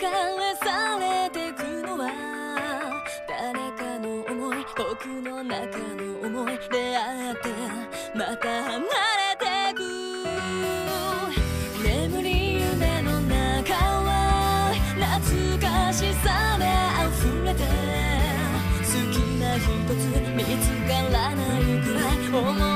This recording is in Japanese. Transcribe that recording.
からされてくのは誰かの思い僕の中の思い出会ってまた離れてく眠り夢の中は懐かしさで溢れて好きな一つ見つからないくらい思い